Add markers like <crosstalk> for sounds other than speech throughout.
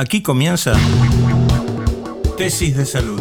Aquí comienza Tesis de Salud.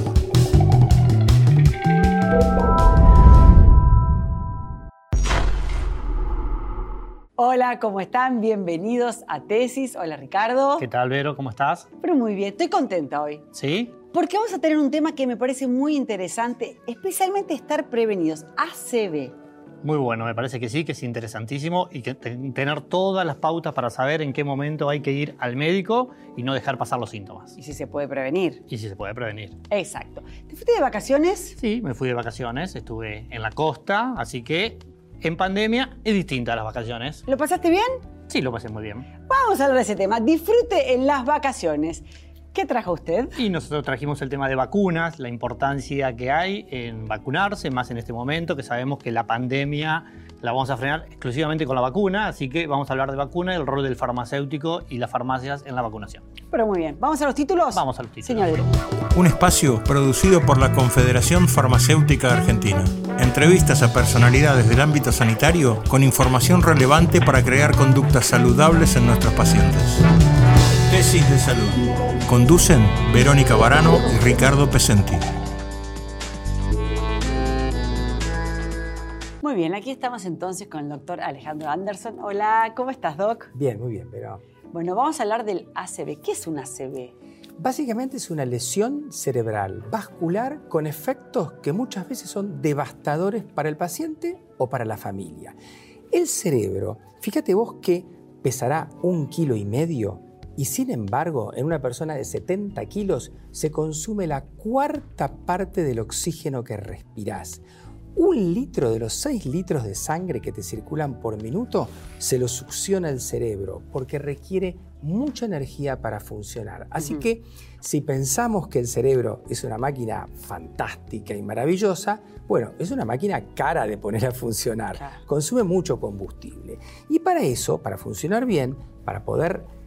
Hola, ¿cómo están? Bienvenidos a Tesis. Hola Ricardo. ¿Qué tal, Vero? ¿Cómo estás? Pero muy bien, estoy contenta hoy. ¿Sí? Porque vamos a tener un tema que me parece muy interesante, especialmente estar prevenidos. ACV. Muy bueno, me parece que sí, que es interesantísimo y que tener todas las pautas para saber en qué momento hay que ir al médico y no dejar pasar los síntomas. Y si se puede prevenir. Y si se puede prevenir. Exacto. ¿Te fuiste de vacaciones? Sí, me fui de vacaciones, estuve en la costa, así que en pandemia es distinta a las vacaciones. ¿Lo pasaste bien? Sí, lo pasé muy bien. Vamos a hablar de ese tema. Disfrute en las vacaciones. ¿Qué trajo usted? Y nosotros trajimos el tema de vacunas, la importancia que hay en vacunarse, más en este momento, que sabemos que la pandemia la vamos a frenar exclusivamente con la vacuna, así que vamos a hablar de vacuna y el rol del farmacéutico y las farmacias en la vacunación. Pero muy bien, ¿vamos a los títulos? Vamos a los títulos. Señor Un espacio producido por la Confederación Farmacéutica Argentina. Entrevistas a personalidades del ámbito sanitario con información relevante para crear conductas saludables en nuestros pacientes. Tesis de salud. Conducen Verónica Barano y Ricardo Pesenti. Muy bien, aquí estamos entonces con el doctor Alejandro Anderson. Hola, ¿cómo estás, Doc? Bien, muy bien, pero... Bueno, vamos a hablar del ACV. ¿Qué es un ACV? Básicamente es una lesión cerebral vascular con efectos que muchas veces son devastadores para el paciente o para la familia. El cerebro, fíjate vos que pesará un kilo y medio y sin embargo en una persona de 70 kilos se consume la cuarta parte del oxígeno que respirás. Un litro de los 6 litros de sangre que te circulan por minuto se lo succiona el cerebro porque requiere mucha energía para funcionar. Así que si pensamos que el cerebro es una máquina fantástica y maravillosa, bueno, es una máquina cara de poner a funcionar. Consume mucho combustible. Y para eso, para funcionar bien, para poder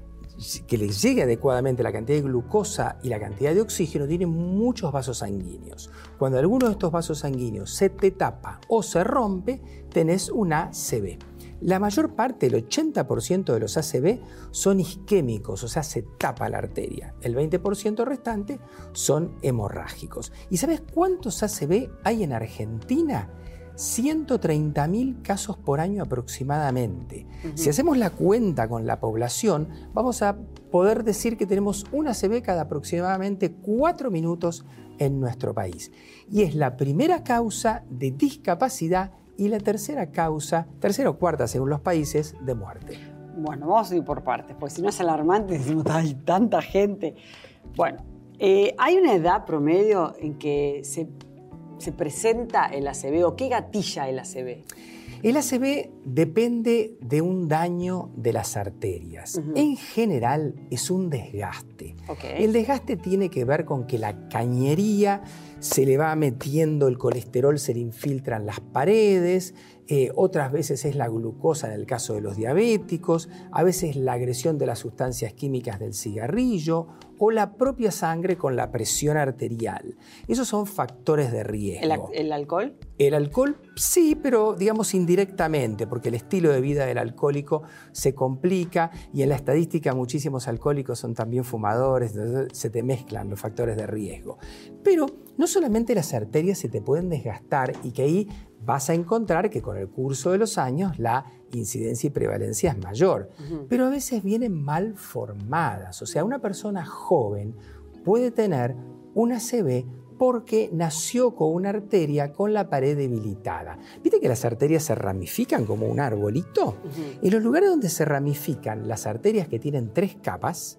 que le llegue adecuadamente la cantidad de glucosa y la cantidad de oxígeno, tiene muchos vasos sanguíneos. Cuando alguno de estos vasos sanguíneos se te tapa o se rompe, tenés una ACV. La mayor parte, el 80% de los ACV, son isquémicos, o sea, se tapa la arteria. El 20% restante son hemorrágicos. ¿Y sabes cuántos ACV hay en Argentina? 130.000 casos por año aproximadamente. Si hacemos la cuenta con la población, vamos a poder decir que tenemos una ACV cada aproximadamente 4 minutos en nuestro país. Y es la primera causa de discapacidad y la tercera causa, tercera o cuarta según los países, de muerte. Bueno, vamos a ir por partes, porque si no es alarmante, <laughs> decimos, hay tanta gente. Bueno, eh, ¿hay una edad promedio en que se se presenta el ACV o qué gatilla el ACV? El ACV depende de un daño de las arterias. En general es un desgaste. El desgaste tiene que ver con que la cañería se le va metiendo el colesterol, se le infiltran las paredes, eh, otras veces es la glucosa en el caso de los diabéticos, a veces la agresión de las sustancias químicas del cigarrillo o la propia sangre con la presión arterial. Esos son factores de riesgo. ¿El, alcohol? El alcohol sí, pero digamos indirectamente, porque el estilo de vida del alcohólico se complica y en la estadística muchísimos alcohólicos son también fumadores, entonces se te mezclan los factores de riesgo. Pero no solamente las arterias se te pueden desgastar y que ahí vas a encontrar que con el curso de los años la incidencia y prevalencia es mayor, pero a veces vienen mal formadas. O sea, una persona joven puede tener una CB porque nació con una arteria con la pared debilitada. ¿Viste que las arterias se ramifican como un arbolito? En los lugares donde se ramifican las arterias que tienen tres capas,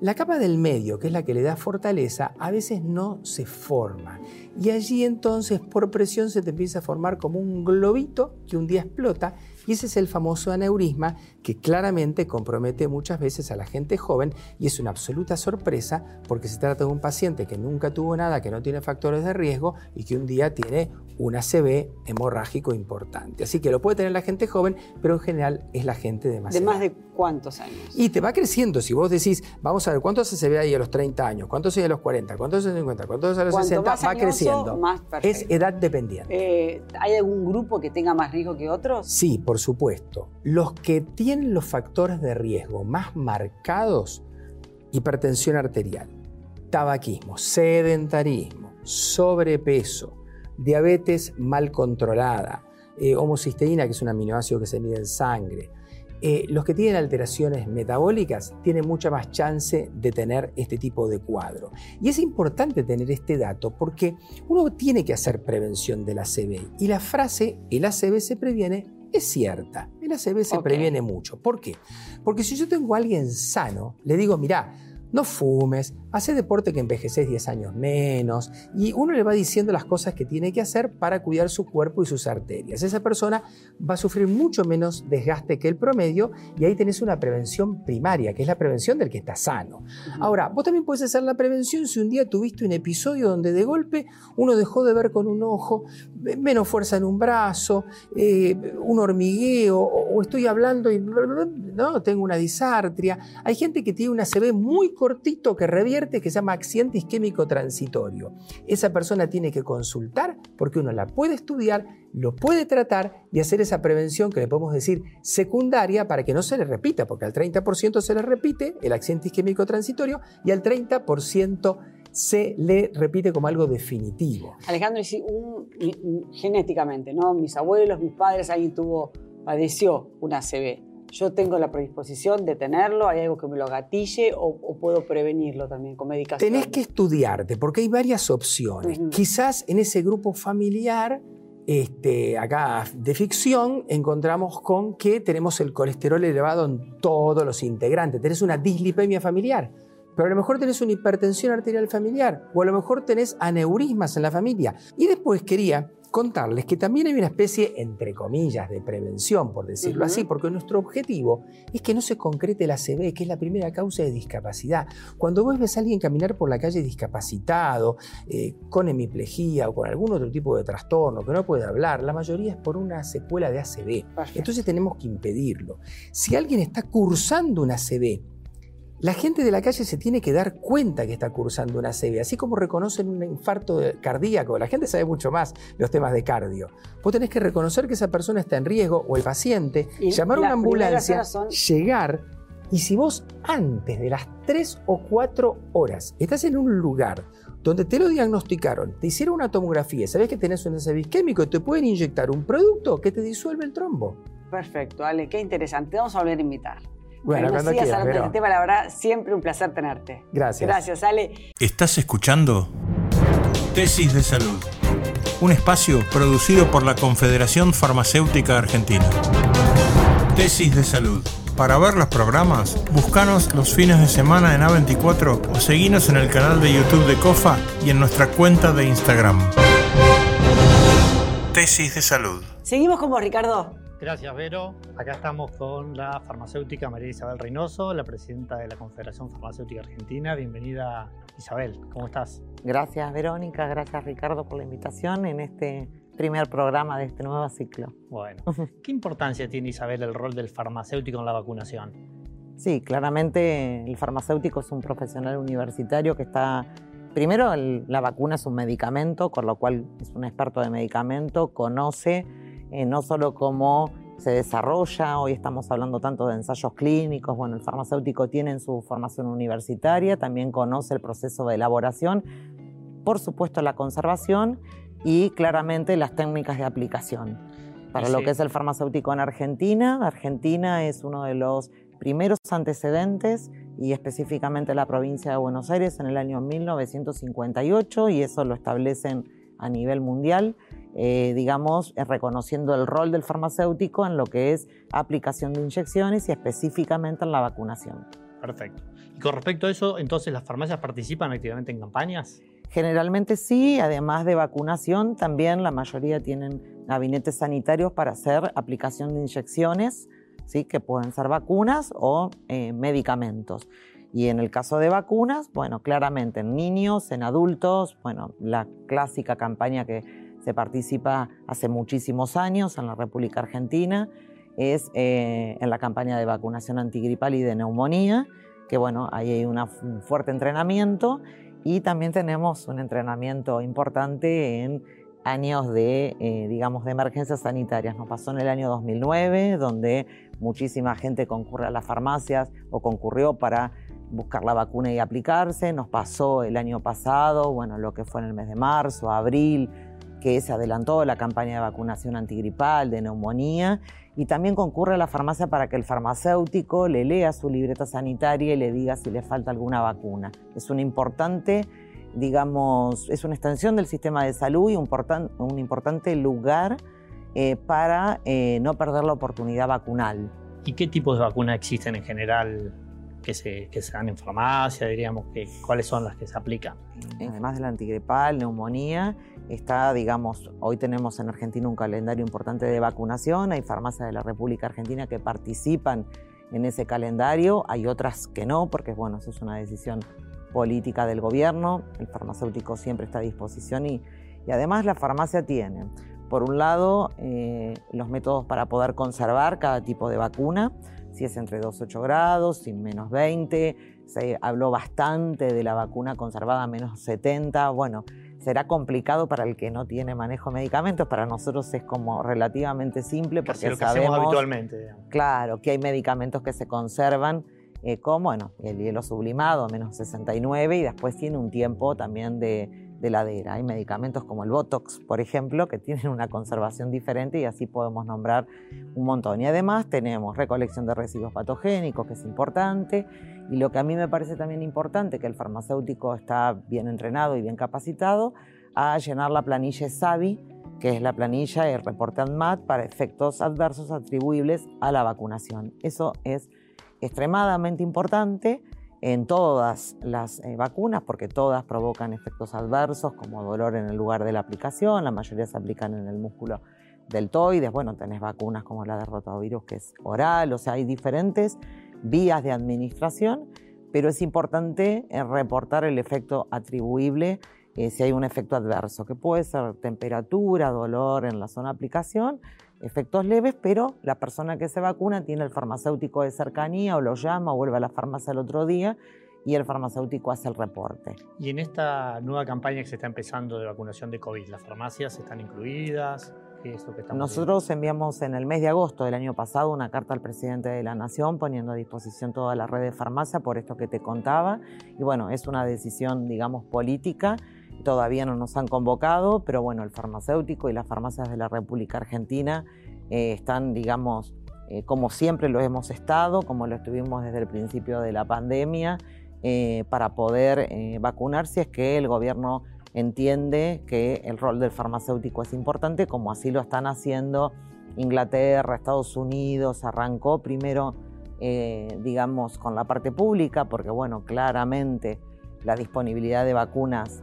la capa del medio, que es la que le da fortaleza, a veces no se forma. Y allí entonces por presión se te empieza a formar como un globito que un día explota y ese es el famoso aneurisma que claramente compromete muchas veces a la gente joven y es una absoluta sorpresa porque se trata de un paciente que nunca tuvo nada, que no tiene factores de riesgo y que un día tiene un ACV hemorrágico importante. Así que lo puede tener la gente joven, pero en general es la gente de más ¿De más de cuántos años? Y te va creciendo. Si vos decís, vamos a ver, ¿cuántos ACV hay a los 30 años? ¿Cuántos hay a los 40? ¿Cuántos a los 50? ¿Cuántos a los 60? Va creciendo. es edad dependiente. Eh, ¿Hay algún grupo que tenga más riesgo que otros? Sí, por supuesto. Los que tienen los factores de riesgo más marcados hipertensión arterial, tabaquismo, sedentarismo, sobrepeso, diabetes mal controlada, eh, homocisteína, que es un aminoácido que se mide en sangre, eh, los que tienen alteraciones metabólicas tienen mucha más chance de tener este tipo de cuadro. Y es importante tener este dato porque uno tiene que hacer prevención del ACV. Y la frase, el ACV se previene, es cierta. El ACV se previene mucho. ¿Por qué? Porque si yo tengo a alguien sano, le digo, mira, no fumes, hace deporte que envejeces 10 años menos, y uno le va diciendo las cosas que tiene que hacer para cuidar su cuerpo y sus arterias. Esa persona va a sufrir mucho menos desgaste que el promedio y ahí tenés una prevención primaria, que es la prevención del que está sano. Ahora, vos también puedes hacer la prevención si un día tuviste un episodio donde de golpe uno dejó de ver con un ojo, menos fuerza en un brazo, eh, un hormigueo, o, estoy hablando y no, tengo una disartria. Hay gente que tiene una CB muy cortito que revierte que se llama accidente isquémico transitorio. Esa persona tiene que consultar porque uno la puede estudiar, lo puede tratar y hacer esa prevención que le podemos decir secundaria para que no se le repita, porque al 30% se le repite el accidente isquémico transitorio y al 30% se le repite como algo definitivo. Alejandro, y si genéticamente, ¿no? Mis abuelos, mis padres, alguien tuvo, padeció una ACV yo tengo la predisposición de tenerlo, hay algo que me lo gatille o, puedo prevenirlo también con medicación. Tenés que estudiarte porque hay varias opciones. Quizás en ese grupo familiar, este, acá de ficción, encontramos con que tenemos el colesterol elevado en todos los integrantes. Tenés una dislipemia familiar. Pero a lo mejor tenés una hipertensión arterial familiar o a lo mejor tenés aneurismas en la familia. Y después quería contarles que también hay una especie, entre comillas, de prevención, por decirlo así, porque nuestro objetivo es que no se concrete la CB, que es la primera causa de discapacidad. Cuando vos ves a alguien caminar por la calle discapacitado, eh, con hemiplegia o con algún otro tipo de trastorno, que no puede hablar, la mayoría es por una secuela de ACV. Entonces tenemos que impedirlo. Si alguien está cursando una ACV, la gente de la calle se tiene que dar cuenta que está cursando una ACV, así como reconocen un infarto cardíaco. La gente sabe mucho más los temas de cardio. Vos tenés que reconocer que esa persona está en riesgo o el paciente, llamar a una ambulancia, llegar. Y si vos antes de las 3 o 4 horas estás en un lugar donde te lo diagnosticaron, te hicieron una tomografía, sabés que tenés un ACV isquémico, te pueden inyectar un producto que te disuelve el trombo. Perfecto, Ale, qué interesante. Vamos a volver a invitar. Bueno, cuando quieras, pero... tema, la verdad, siempre un placer tenerte. Gracias. Gracias, Ale. ¿Estás escuchando? Tesis de Salud. Un espacio producido por la Confederación Farmacéutica Argentina. Tesis de Salud. Para ver los programas, búscanos los fines de semana en A24 o seguinos en el canal de YouTube de COFA y en nuestra cuenta de Instagram. Tesis de Salud. Seguimos con vos, Ricardo. Gracias, Vero. Acá estamos con la farmacéutica María Isabel Reynoso, la presidenta de la Confederación Farmacéutica Argentina. Bienvenida, Isabel. ¿Cómo estás? Gracias, Verónica. Gracias, Ricardo, por la invitación en este primer programa de este nuevo ciclo. Bueno, <laughs> ¿qué importancia tiene, Isabel, el rol del farmacéutico en la vacunación? Sí, claramente el farmacéutico es un profesional universitario que está Primero, la vacuna es un medicamento, con lo cual es un experto de medicamento, conoce eh, no solo cómo se desarrolla, hoy estamos hablando tanto de ensayos clínicos, bueno, el farmacéutico tiene su formación universitaria, también conoce el proceso de elaboración, por supuesto la conservación y claramente las técnicas de aplicación. Para lo que es el farmacéutico en Argentina, Argentina es uno de los primeros antecedentes y específicamente la provincia de Buenos Aires en el año 1958 y eso lo establecen a nivel mundial eh, digamos, eh, reconociendo el rol del farmacéutico en lo que es aplicación de inyecciones y específicamente en la vacunación. Perfecto. Y con respecto a eso, entonces, ¿las farmacias participan activamente en campañas? Generalmente sí, además de vacunación, también la mayoría tienen gabinetes sanitarios para hacer aplicación de inyecciones, ¿sí? que pueden ser vacunas o eh, medicamentos. Y en el caso de vacunas, bueno, claramente en niños, en adultos, bueno, la clásica campaña que se participa hace muchísimos años en la República Argentina, es eh, en la campaña de vacunación antigripal y de neumonía, que bueno, ahí hay un fuerte entrenamiento y también tenemos un entrenamiento importante en años de, eh, digamos, de emergencias sanitarias. Nos pasó en el año 2009, donde muchísima gente concurre a las farmacias o concurrió para buscar la vacuna y aplicarse. Nos pasó el año pasado, bueno, lo que fue en el mes de marzo, abril, que se adelantó la campaña de vacunación antigripal, de neumonía, y también concurre a la farmacia para que el farmacéutico le lea su libreta sanitaria y le diga si le falta alguna vacuna. Es un importante, digamos, es una extensión del sistema de salud y un, un importante lugar eh, para eh, no perder la oportunidad vacunal. ¿Y qué tipos de vacunas existen en general que se, que se dan en farmacia, diríamos, que, cuáles son las que se aplican. Además de la antigripal, neumonía, está, digamos, hoy tenemos en Argentina un calendario importante de vacunación, hay farmacias de la República Argentina que participan en ese calendario, hay otras que no, porque bueno, eso es una decisión política del gobierno, el farmacéutico siempre está a disposición y, además la farmacia tiene, por un lado, eh, los métodos para poder conservar cada tipo de vacuna, si es entre 2 8 grados, sin menos 20. Se habló bastante de la vacuna conservada a menos 70. Bueno, será complicado para el que no tiene manejo de medicamentos. Para nosotros es como relativamente simple porque lo que sabemos habitualmente. Claro, que hay medicamentos que se conservan eh, como bueno, el hielo sublimado menos 69 y después tiene un tiempo también de de ladera. Hay medicamentos como el Botox, por ejemplo, que tienen una conservación diferente y así podemos nombrar un montón. Y además tenemos recolección de residuos patogénicos, que es importante, y lo que a mí me parece también importante, que el farmacéutico está bien entrenado y bien capacitado a llenar la planilla SAVI, que es la planilla el reporte ANMAT para efectos adversos atribuibles a la vacunación. Eso es extremadamente importante en todas las eh, vacunas, porque todas provocan efectos adversos como dolor en el lugar de la aplicación, la mayoría se aplican en el músculo deltoides, bueno, tenés vacunas como la de rotavirus que es oral, o sea, hay diferentes vías de administración, pero es importante eh, reportar el efecto atribuible eh, si hay un efecto adverso, que puede ser temperatura, dolor en la zona de aplicación, efectos leves, pero la persona que se vacuna tiene el farmacéutico de cercanía o lo llama o vuelve a la farmacia el otro día y el farmacéutico hace el reporte. Y en esta nueva campaña que se está empezando de vacunación de COVID, ¿las farmacias están incluidas? ¿Qué es lo que Nosotros enviamos en el mes de agosto del año pasado una carta al presidente de la Nación poniendo a disposición toda la red de farmacia por esto que te contaba. Y bueno, es una decisión, digamos, política. Todavía no nos han convocado, pero bueno, el farmacéutico y las farmacias de la República Argentina eh, están, digamos, eh, como siempre lo hemos estado, como lo estuvimos desde el principio de la pandemia, eh, para poder vacunar si es que el gobierno entiende que el rol del farmacéutico es importante, como así lo están haciendo Inglaterra, Estados Unidos, arrancó primero, digamos, con la parte pública, porque bueno, claramente la disponibilidad de vacunas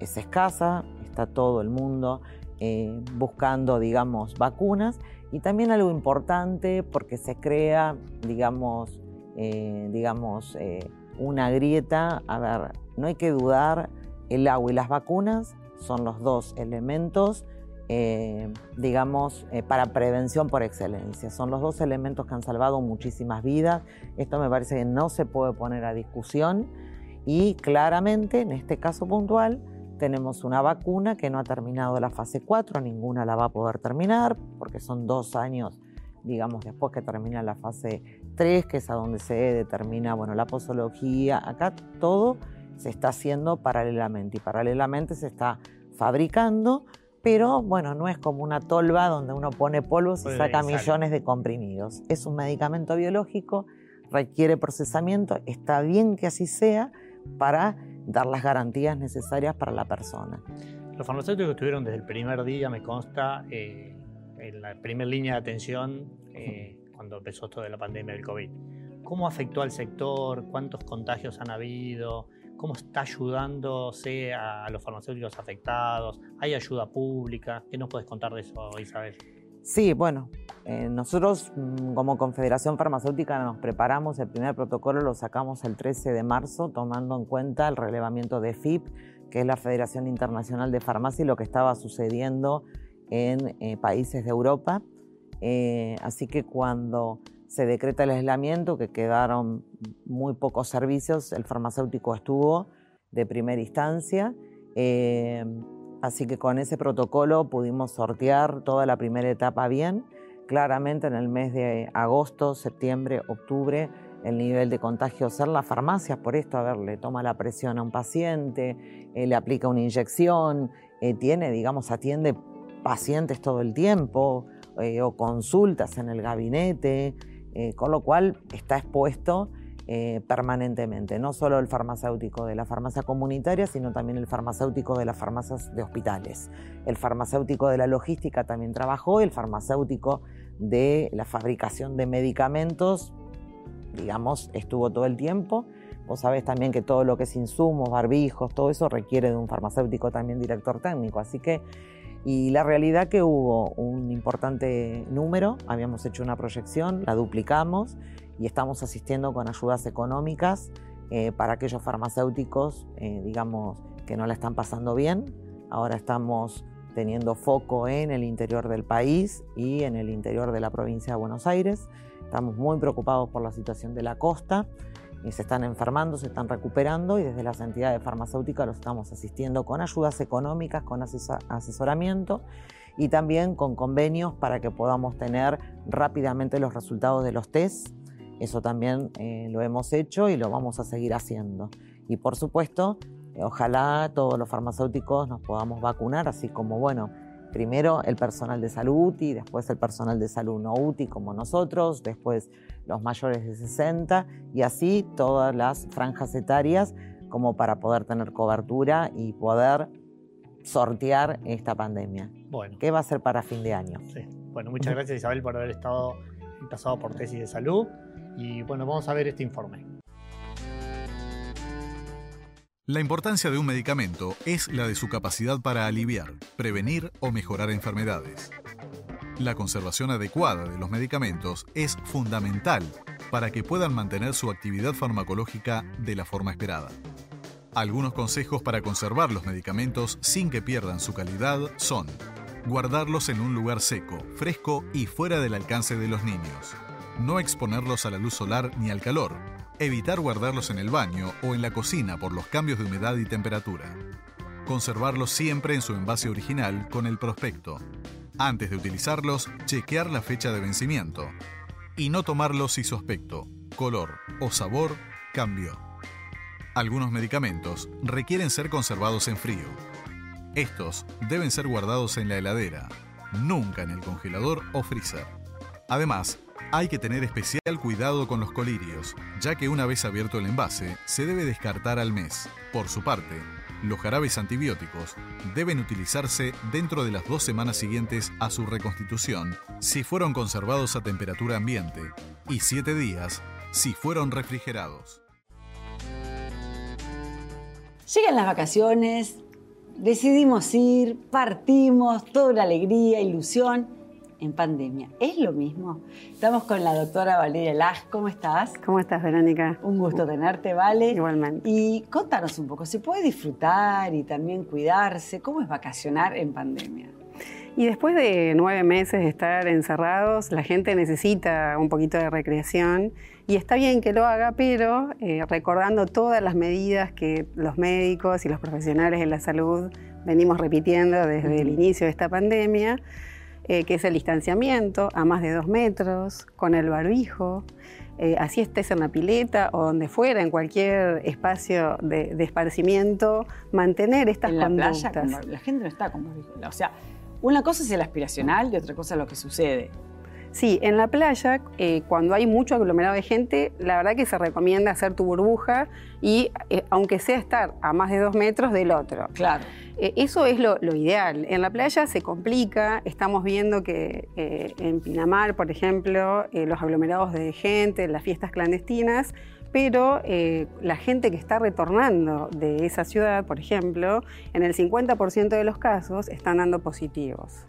es escasa, está todo el mundo eh, buscando, digamos, vacunas y también algo importante porque se crea, digamos, eh, digamos eh, una grieta. A ver, no hay que dudar, el agua y las vacunas son los dos elementos, digamos, para prevención por excelencia. Son los dos elementos que han salvado muchísimas vidas. Esto me parece que no se puede poner a discusión y claramente, en este caso puntual, tenemos una vacuna que no ha terminado la fase 4, ninguna la va a poder terminar, porque son dos años, digamos, después que termina la fase 3, que es a donde se determina, bueno, la posología. Acá todo se está haciendo paralelamente y paralelamente se está fabricando, pero bueno, no es como una tolva donde uno pone polvos y saca millones de comprimidos. Es un medicamento biológico, requiere procesamiento, está bien que así sea para dar las garantías necesarias para la persona. Los farmacéuticos estuvieron desde el primer día, me consta, eh, en la primera línea de atención eh, cuando empezó esto de la pandemia del COVID. ¿Cómo afectó al sector? ¿Cuántos contagios han habido? ¿Cómo está ayudándose a los farmacéuticos afectados? ¿Hay ayuda pública? ¿Qué nos puedes contar de eso, Isabel? Sí, bueno, eh, nosotros mm, como Confederación Farmacéutica nos preparamos, el primer protocolo lo sacamos el 13 de marzo, tomando en cuenta el relevamiento de FIP, que es la Federación Internacional de Farmacia, y lo que estaba sucediendo en eh, países de Europa. Eh, así que cuando se decreta el aislamiento, que quedaron muy pocos servicios, el farmacéutico estuvo de primera instancia. Así que con ese protocolo pudimos sortear toda la primera etapa bien. Claramente en el mes de agosto, septiembre, octubre el nivel de contagio ser las farmacias, por esto, a ver, le toma la presión a un paciente, eh, le aplica una inyección, eh, tiene, digamos, atiende pacientes todo el tiempo eh, o consultas en el gabinete, con lo cual está expuesto permanentemente, no solo el farmacéutico de la farmacia comunitaria, sino también el farmacéutico de las farmacias de hospitales. El farmacéutico de la logística también trabajó, el farmacéutico de la fabricación de medicamentos digamos, estuvo todo el tiempo. Vos sabés también que todo lo que es insumos, barbijos, todo eso requiere de un farmacéutico también director técnico. Así que, y la realidad que hubo un importante número, habíamos hecho una proyección, la duplicamos y estamos asistiendo con ayudas económicas eh, para aquellos farmacéuticos, eh, digamos, que no la están pasando bien. Ahora estamos teniendo foco en el interior del país y en el interior de la provincia de Buenos Aires. Estamos muy preocupados por la situación de la costa. Y se están enfermando, se están recuperando y desde las entidades farmacéuticas los estamos asistiendo con ayudas económicas, con asesoramiento y también con convenios para que podamos tener rápidamente los resultados de los test. Eso también eh, lo hemos hecho y lo vamos a seguir haciendo. Y por supuesto, eh, ojalá todos los farmacéuticos nos podamos vacunar, así como, bueno, primero el personal de salud UTI, después el personal de salud no UTI como nosotros, después los mayores de 60 y así todas las franjas etarias como para poder tener cobertura y poder sortear esta pandemia. Bueno. ¿Qué va a ser para fin de año? Sí. Bueno, muchas gracias Isabel por haber estado pasado por tesis de salud y bueno, vamos a ver este informe. La importancia de un medicamento es la de su capacidad para aliviar, prevenir o mejorar enfermedades. La conservación adecuada de los medicamentos es fundamental para que puedan mantener su actividad farmacológica de la forma esperada. Algunos consejos para conservar los medicamentos sin que pierdan su calidad son guardarlos en un lugar seco, fresco y fuera del alcance de los niños. No exponerlos a la luz solar ni al calor, Evitar guardarlos en el baño o en la cocina por los cambios de humedad y temperatura. Conservarlos siempre en su envase original con el prospecto. Antes de utilizarlos, chequear la fecha de vencimiento. Y no tomarlos si aspecto, color o sabor cambió. Algunos medicamentos requieren ser conservados en frío. Estos deben ser guardados en la heladera, nunca en el congelador o freezer. Además, hay que tener especial cuidado con los colirios, ya que una vez abierto el envase, se debe descartar al mes. Por su parte, los jarabes antibióticos deben utilizarse dentro de las dos semanas siguientes a su reconstitución si fueron conservados a temperatura ambiente y siete días si fueron refrigerados. Llegan las vacaciones, decidimos ir, partimos, toda una alegría, ilusión en pandemia. ¿Es lo mismo? Estamos con la doctora Valeria Laj. ¿Cómo estás? ¿Cómo estás, Verónica? Un gusto tenerte, Vale. Igualmente. Y contanos un poco, ¿se puede disfrutar y también cuidarse? ¿Cómo es vacacionar en pandemia? Y después de nueve meses de estar encerrados, la gente necesita un poquito de recreación y está bien que lo haga, pero eh, recordando todas las medidas que los médicos y los profesionales de la salud venimos repitiendo desde el inicio de esta pandemia, eh, que es el distanciamiento a más de dos metros, con el barbijo, eh, así estés en la pileta o donde fuera, en cualquier espacio de, esparcimiento, mantener estas en la Playa, la gente no está con barbijo. O sea, una cosa es el aspiracional y otra cosa es lo que sucede. Sí, en la playa, eh, cuando hay mucho aglomerado de gente, la verdad que se recomienda hacer tu burbuja y, aunque sea estar a más de dos metros del otro. Claro. Eh, eso es lo, ideal. En la playa se complica, estamos viendo que eh, en Pinamar, por ejemplo, eh, los aglomerados de gente, las fiestas clandestinas, pero la gente que está retornando de esa ciudad, por ejemplo, en el 50% de los casos están dando positivos.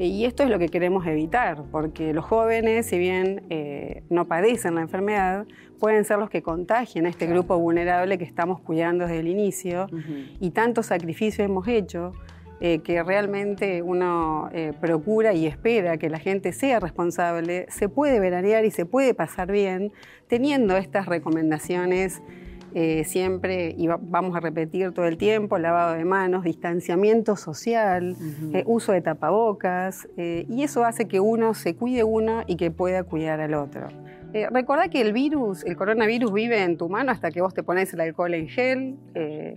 Y esto es lo que queremos evitar, porque los jóvenes, si bien eh, no padecen la enfermedad, pueden ser los que contagien a este grupo vulnerable que estamos cuidando desde el inicio. Y tanto sacrificio hemos hecho eh, que realmente uno eh, procura y espera que la gente sea responsable, se puede veranear y se puede pasar bien teniendo estas recomendaciones eh, siempre, y vamos a repetir todo el tiempo, lavado de manos, distanciamiento social, eh, uso de tapabocas, eh, y eso hace que uno se cuide uno y que pueda cuidar al otro. Recordá que el virus, el coronavirus vive en tu mano hasta que vos te pones el alcohol en gel,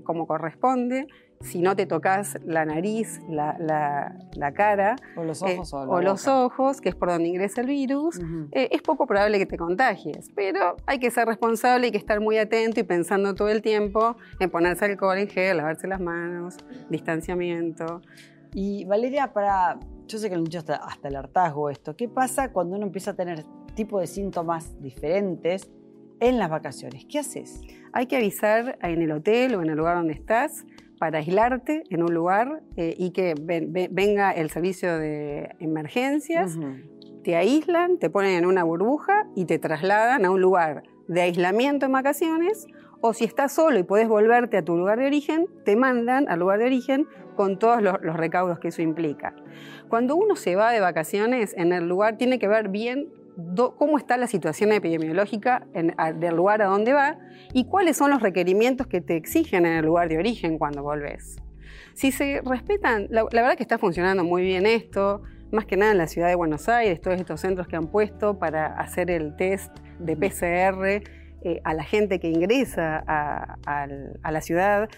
como corresponde. Si no te tocas la nariz, la, cara. O los ojos. o, los ojos, que es por donde ingresa el virus, es poco probable que te contagies. Pero hay que ser responsable, hay que estar muy atento y pensando todo el tiempo en ponerse alcohol en gel, lavarse las manos, distanciamiento. Y Valeria, para. Yo sé que lo hasta, hasta el hartazgo esto. ¿Qué pasa cuando uno empieza a tener tipo de síntomas diferentes en las vacaciones? ¿Qué haces? Hay que avisar en el hotel o en el lugar donde estás para aislarte en un lugar eh, y que venga el servicio de emergencias, te aíslan, te ponen en una burbuja y te trasladan a un lugar de aislamiento en vacaciones o si estás solo y puedes volverte a tu lugar de origen, te mandan al lugar de origen con todos los, recaudos que eso implica. Cuando uno se va de vacaciones en el lugar, tiene que ver bien cómo está la situación epidemiológica del lugar a donde va y cuáles son los requerimientos que te exigen en el lugar de origen cuando volvés. Si se respetan, la verdad que está funcionando muy bien esto, más que nada en la ciudad de Buenos Aires, todos estos centros que han puesto para hacer el test de PCR eh, a la gente que ingresa a, la ciudad,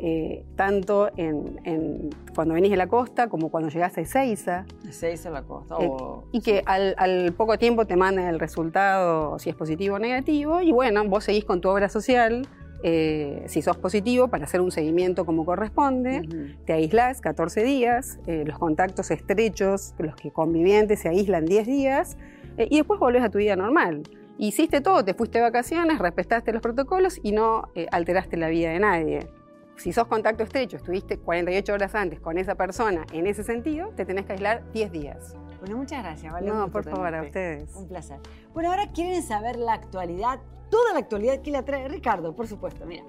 eh, tanto en, cuando venís de la costa como cuando llegás a Ezeiza. Ezeiza a la costa. Eh, y que al, poco tiempo te mandan el resultado, si es positivo o negativo, y bueno, vos seguís con tu obra social. si sos positivo, para hacer un seguimiento como corresponde, te aislás 14 días, los contactos estrechos, los que convivientes se aíslan 10 días, y después volvés a tu vida normal. Hiciste todo, te fuiste de vacaciones, respetaste los protocolos y no eh, alteraste la vida de nadie. Si sos contacto estrecho, estuviste 48 horas antes con esa persona en ese sentido, te tenés que aislar 10 días. Bueno, muchas gracias, ¿vale? No, por favor, a ustedes. Un placer. Bueno, ahora quieren saber la actualidad, toda la actualidad que le trae Ricardo, por supuesto, mira.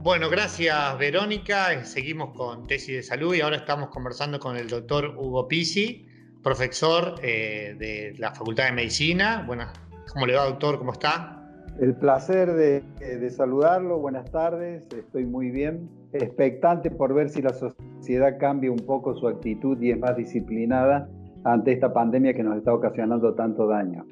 Bueno, gracias Verónica. Seguimos con tesis de salud y ahora estamos conversando con el doctor Hugo Pisi, profesor eh, de la Facultad de Medicina. Buenas ¿Cómo le va, doctor? ¿Cómo está? El placer de, saludarlo. Buenas tardes. Estoy muy bien. Expectante por ver si la sociedad cambia un poco su actitud y es más disciplinada ante esta pandemia que nos está ocasionando tanto daño.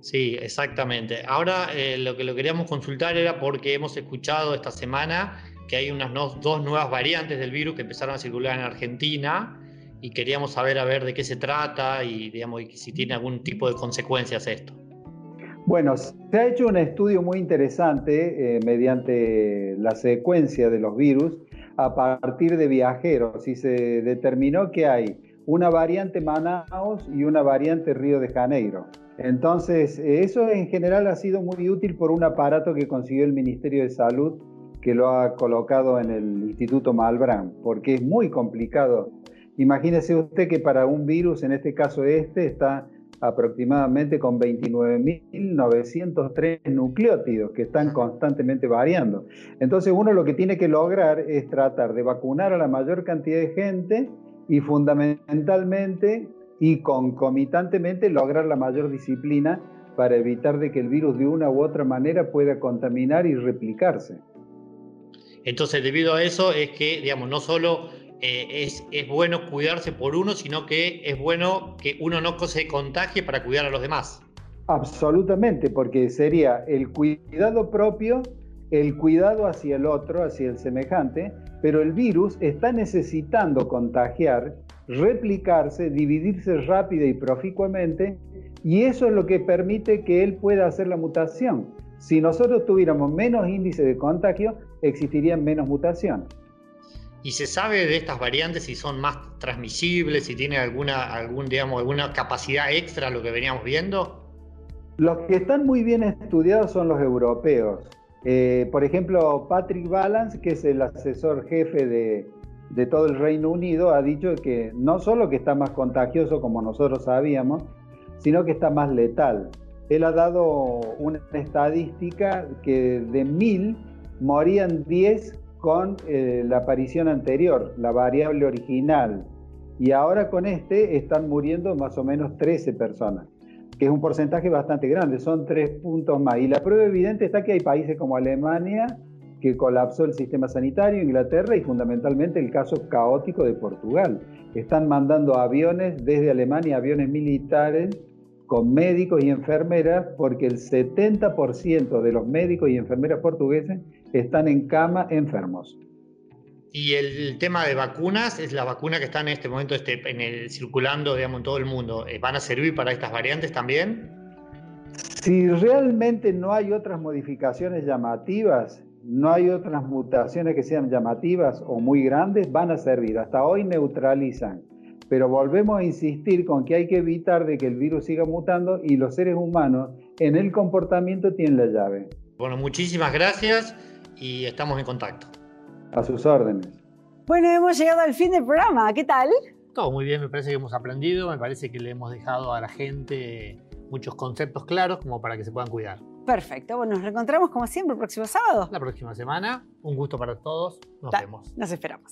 Sí, exactamente. Ahora eh, lo que lo queríamos consultar era porque hemos escuchado esta semana que hay unas dos nuevas variantes del virus que empezaron a circular en Argentina y queríamos saber a ver de qué se trata y digamos si tiene algún tipo de consecuencias esto. Bueno, se ha hecho un estudio muy interesante eh, mediante la secuencia de los virus a partir de viajeros y se determinó que hay una variante Manaus y una variante Río de Janeiro. Entonces, eso en general ha sido muy útil por un aparato que consiguió el Ministerio de Salud que lo ha colocado en el Instituto Malbrán, porque es muy complicado. Imagínese usted que para un virus, en este caso este, está aproximadamente con 29.903 nucleótidos que están constantemente variando. Entonces uno lo que tiene que lograr es tratar de vacunar a la mayor cantidad de gente y fundamentalmente y concomitantemente lograr la mayor disciplina para evitar de que el virus de una u otra manera pueda contaminar y replicarse. Entonces, debido a eso es que, digamos, no solo eh, es, es, bueno cuidarse por uno, sino que es bueno que uno no se contagie para cuidar a los demás. Absolutamente, porque sería el cuidado propio, el cuidado hacia el otro, hacia el semejante, pero el virus está necesitando contagiar, replicarse, dividirse rápida y proficuamente, y eso es lo que permite que él pueda hacer la mutación. Si nosotros tuviéramos menos índice de contagio, existirían menos mutaciones. ¿Y se sabe de estas variantes si son más transmisibles, si tienen alguna, algún, digamos, alguna capacidad extra a lo que veníamos viendo? Los que están muy bien estudiados son los europeos. Eh, por ejemplo, Patrick Balance, que es el asesor jefe de, de todo el Reino Unido, ha dicho que no solo que está más contagioso como nosotros sabíamos, sino que está más letal. Él ha dado una estadística que de mil morían 10 con eh, la aparición anterior, la variable original. Y ahora con este están muriendo más o menos 13 personas, que es un porcentaje bastante grande, son tres puntos más. Y la prueba evidente está que hay países como Alemania, que colapsó el sistema sanitario, Inglaterra y fundamentalmente el caso caótico de Portugal. Están mandando aviones desde Alemania, aviones militares, con médicos y enfermeras, porque el 70% de los médicos y enfermeras portugueses están en cama enfermos. Y el tema de vacunas, es la vacuna que está en este momento este, en el, circulando digamos, en todo el mundo. Eh, ¿Van a servir para estas variantes también? Si realmente no hay otras modificaciones llamativas, no hay otras mutaciones que sean llamativas o muy grandes, van a servir. Hasta hoy neutralizan. Pero volvemos a insistir con que hay que evitar de que el virus siga mutando y los seres humanos en el comportamiento tienen la llave. Bueno, muchísimas gracias y estamos en contacto. A sus órdenes. Bueno, hemos llegado al fin del programa. ¿Qué tal? Todo muy bien, me parece que hemos aprendido, me parece que le hemos dejado a la gente muchos conceptos claros como para que se puedan cuidar. Perfecto, bueno, nos reencontramos como siempre el próximo sábado. La próxima semana, un gusto para todos, nos vemos. Nos esperamos.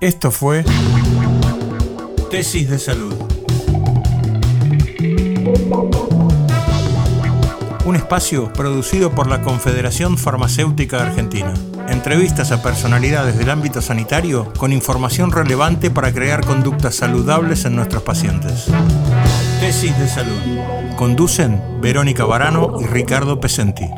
Esto fue Tesis de Salud. Un espacio producido por la Confederación Farmacéutica Argentina. Entrevistas a personalidades del ámbito sanitario con información relevante para crear conductas saludables en nuestros pacientes. Tesis de Salud. Conducen Verónica Barano y Ricardo Pesenti.